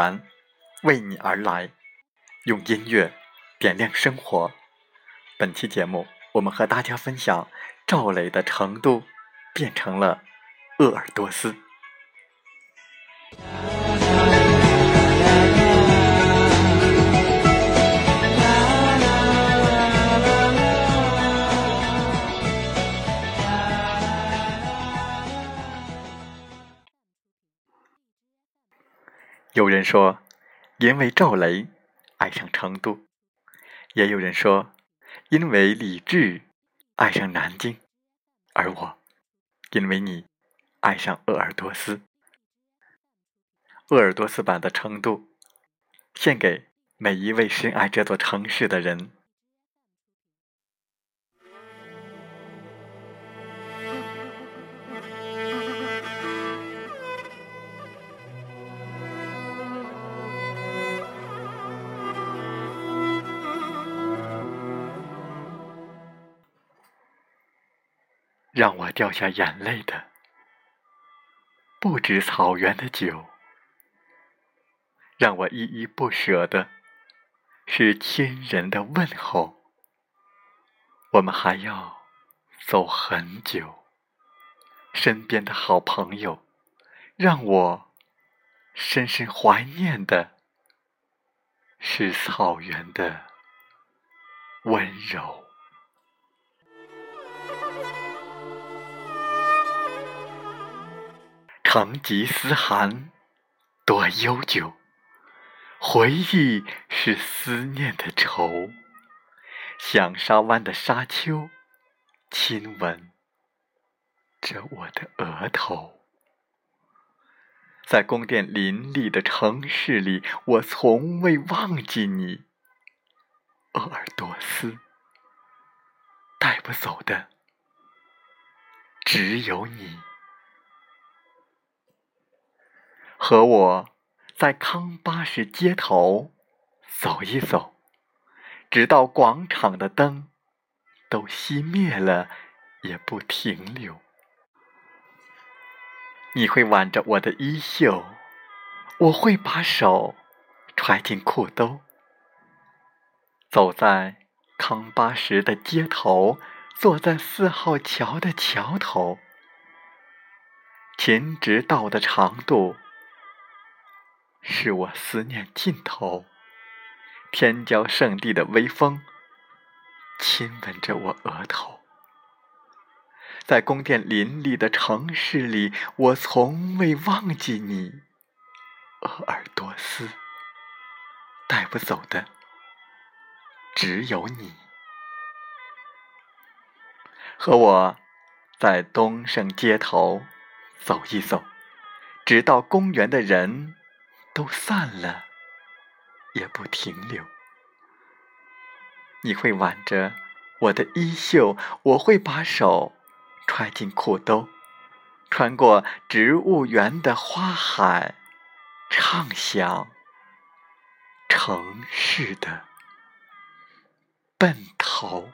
然，为你而来，用音乐点亮生活。本期节目，我们和大家分享赵磊的成都变成了鄂尔多斯。有人说，因为赵雷爱上成都；也有人说，因为李志爱上南京；而我，因为你爱上鄂尔多斯。鄂尔多斯版的成都，献给每一位深爱这座城市的人。让我掉下眼泪的，不止草原的酒；让我依依不舍的，是亲人的问候。我们还要走很久，身边的好朋友，让我深深怀念的，是草原的温柔。成吉思汗多悠久，回忆是思念的愁。响沙湾的沙丘，亲吻着我的额头。在宫殿林立的城市里，我从未忘记你，鄂尔多斯。带不走的，只有你。和我在康巴什街头走一走，直到广场的灯都熄灭了，也不停留。你会挽着我的衣袖，我会把手揣进裤兜，走在康巴什的街头，坐在四号桥的桥头，秦直道的长度。是我思念尽头，天骄圣地的微风，亲吻着我额头。在宫殿林立的城市里，我从未忘记你，鄂尔多斯。带不走的，只有你。和我在东胜街头走一走，直到公园的人。都散了，也不停留。你会挽着我的衣袖，我会把手揣进裤兜，穿过植物园的花海，唱响城市的奔头。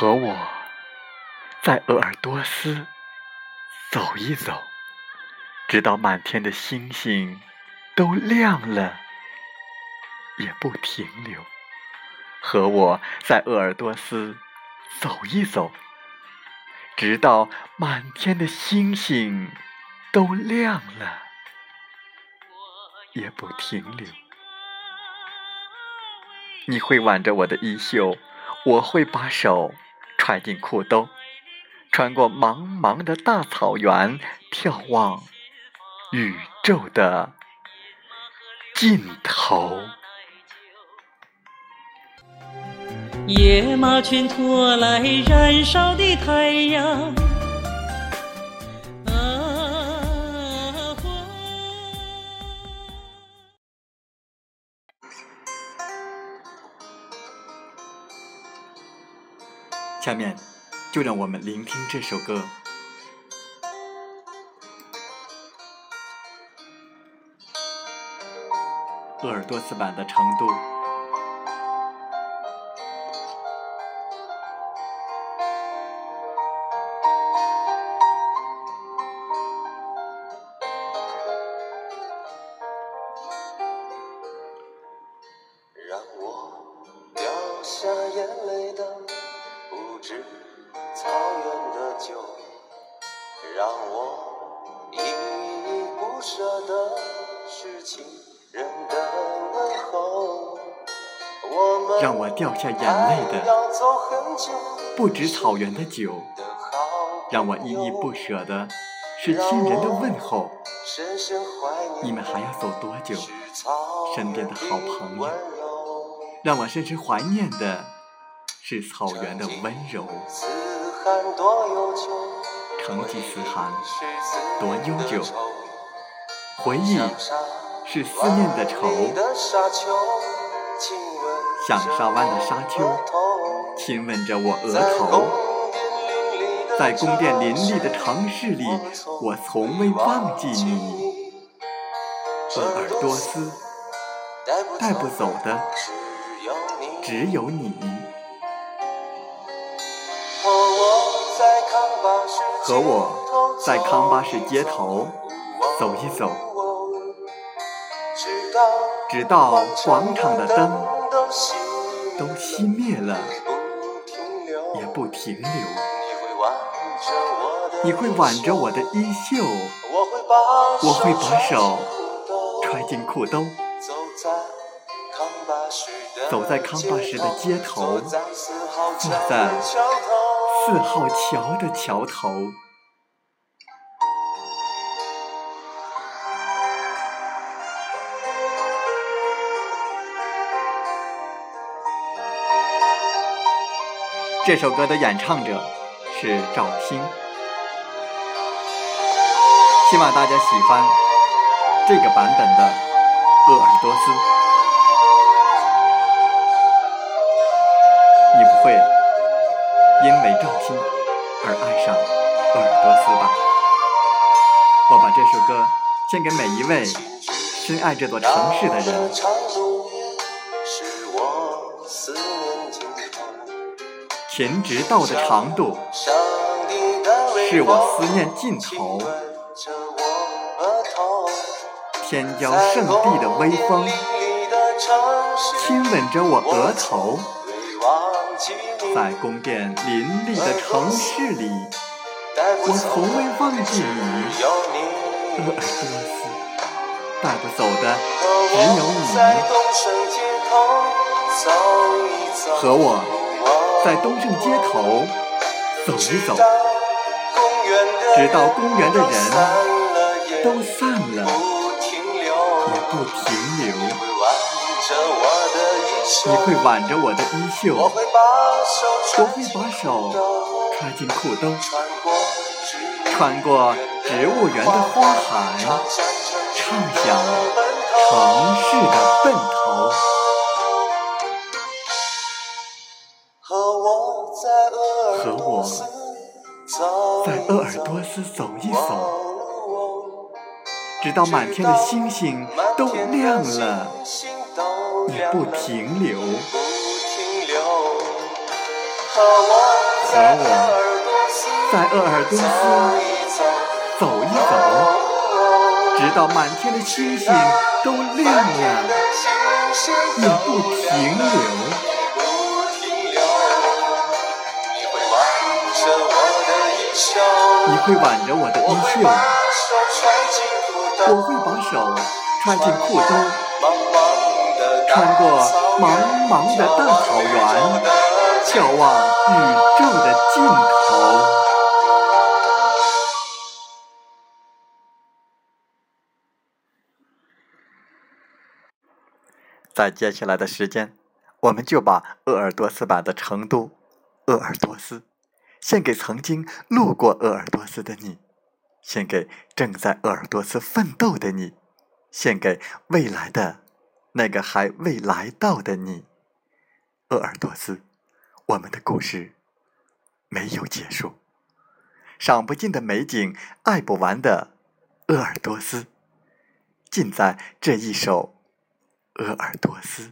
和我在鄂尔多斯走一走，直到满天的星星都亮了，也不停留。和我在鄂尔多斯走一走，直到满天的星星都亮了，也不停留。你会挽着我的衣袖，我会把手揣进裤兜，穿过茫茫的大草原，眺望宇宙的尽头。野马群拖来燃烧的太阳。下面，就让我们聆听这首歌。鄂尔多斯版的《成都》。让我依依不舍的是情人的问候。让我掉下眼泪的不止草原的酒，让我依依不舍的是亲人的问候。你们还要走多久？身边的好朋友，让我深深怀念的是草原的温柔。成吉思汗多悠久，回忆是思念的愁。响沙湾的沙丘，亲吻着我额头。在宫殿林立的城市里，我从未忘记你。鄂尔多斯，带不走的只有你。和我在康巴什街头走一走，直到广场的灯都熄灭了，也不停留。你会挽着我的衣袖，我会把手揣进裤兜，走在康巴什的街头，坐在。四号桥的桥头，这首歌的演唱者是赵鑫，希望大家喜欢这个版本的《鄂尔多斯》，你不会。因为赵鑫而爱上鄂尔多斯吧。我把这首歌献给每一位深爱这座城市的人。神直道的长度是我思念尽头。天骄圣地的威风亲吻着我额头。在宫殿林立的城市里，我从未忘记你，鄂尔多斯。带不走的只有你。和我在东胜街头走一走，直到公园的人都散了，也不停留。你会挽着我的衣袖，我会把手揣进裤兜，穿过植物园的花海，畅想城市的奔头。鄂尔多斯走一走，直到满天的星星都亮了。也不停留。和我在鄂尔多斯走一走，直到满天的星星都亮了，也不停留。你会挽着我的衣袖，我会把手揣进裤兜，穿过茫茫的大草原，眺望宇宙的尽头。在接下来的时间，我们就把鄂尔多斯版的成都，鄂尔多斯，献给曾经路过鄂尔多斯的你，献给正在鄂尔多斯奋斗的你，献给未来的那个还未来到的你。鄂尔多斯，我们的故事没有结束，赏不尽的美景，爱不完的鄂尔多斯，尽在这一首《鄂尔多斯》。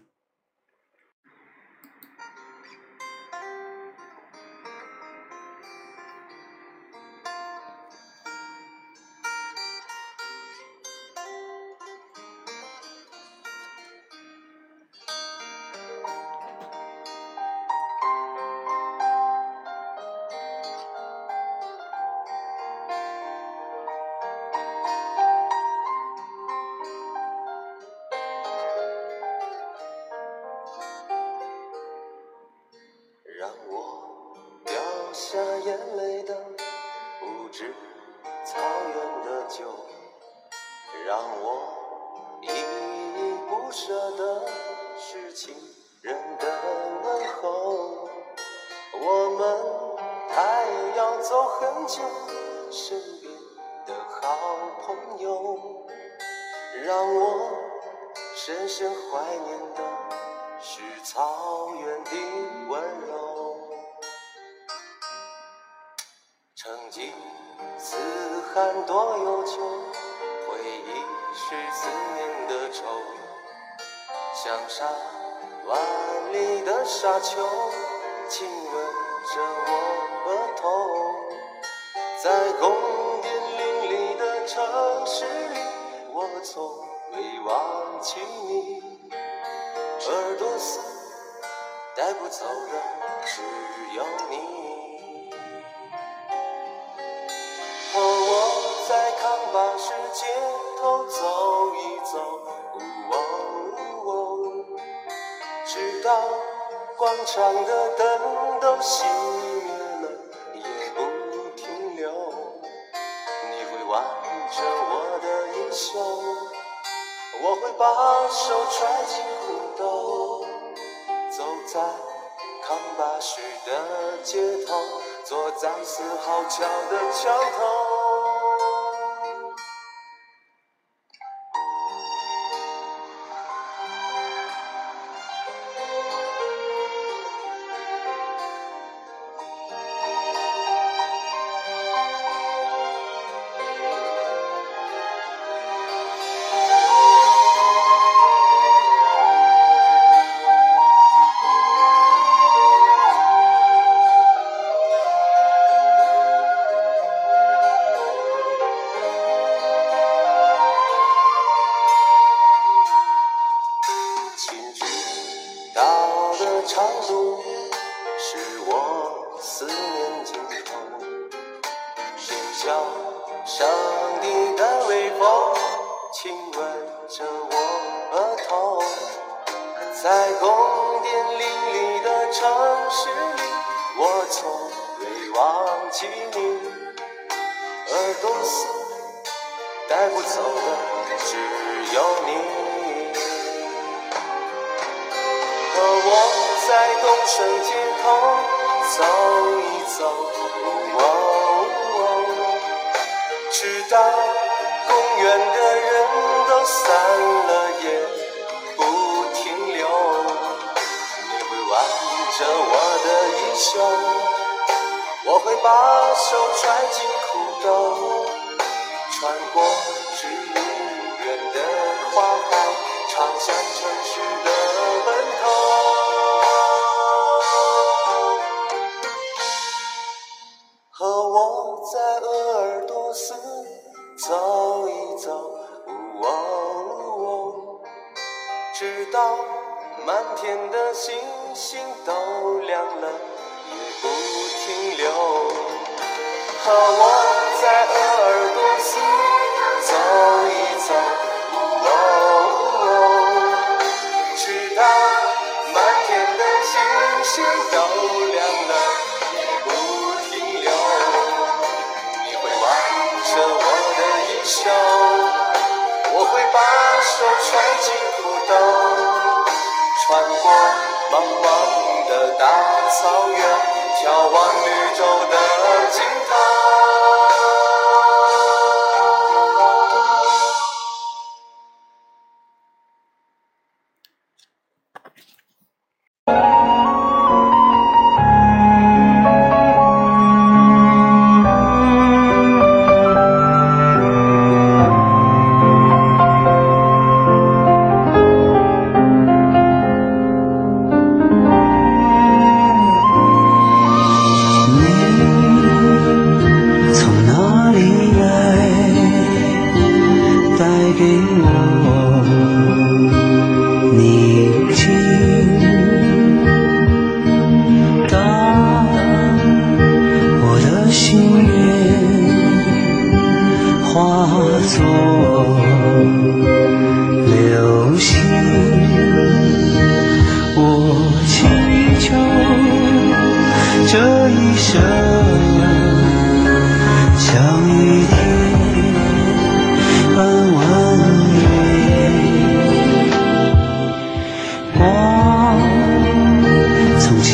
要走很久，身边的好朋友，让我深深怀念的是草原的温柔。曾经四海多悠久，回忆是思念的愁，像沙湾里的沙丘，亲吻着我额头。在宫殿林立的城市里，我从未忘记你。耳朵丝带不走的只有你。和我在康巴什街头走一走，哦哦直到广场的灯都熄把手揣进裤兜，走在康巴什的街头，坐在四号桥的桥头。走一走，哦直到公园的人都散了也不停留。你会挽着我的衣袖，我会把手揣进裤兜，穿过只远的花海，唱响城市的奔头。走一走喔喔直到满天的星星都亮了也不停留。和我在鄂尔多斯走一走。把手揣进裤兜，穿过茫茫的大草原，眺望绿洲的尽头。我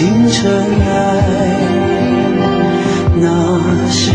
从清晨来，那是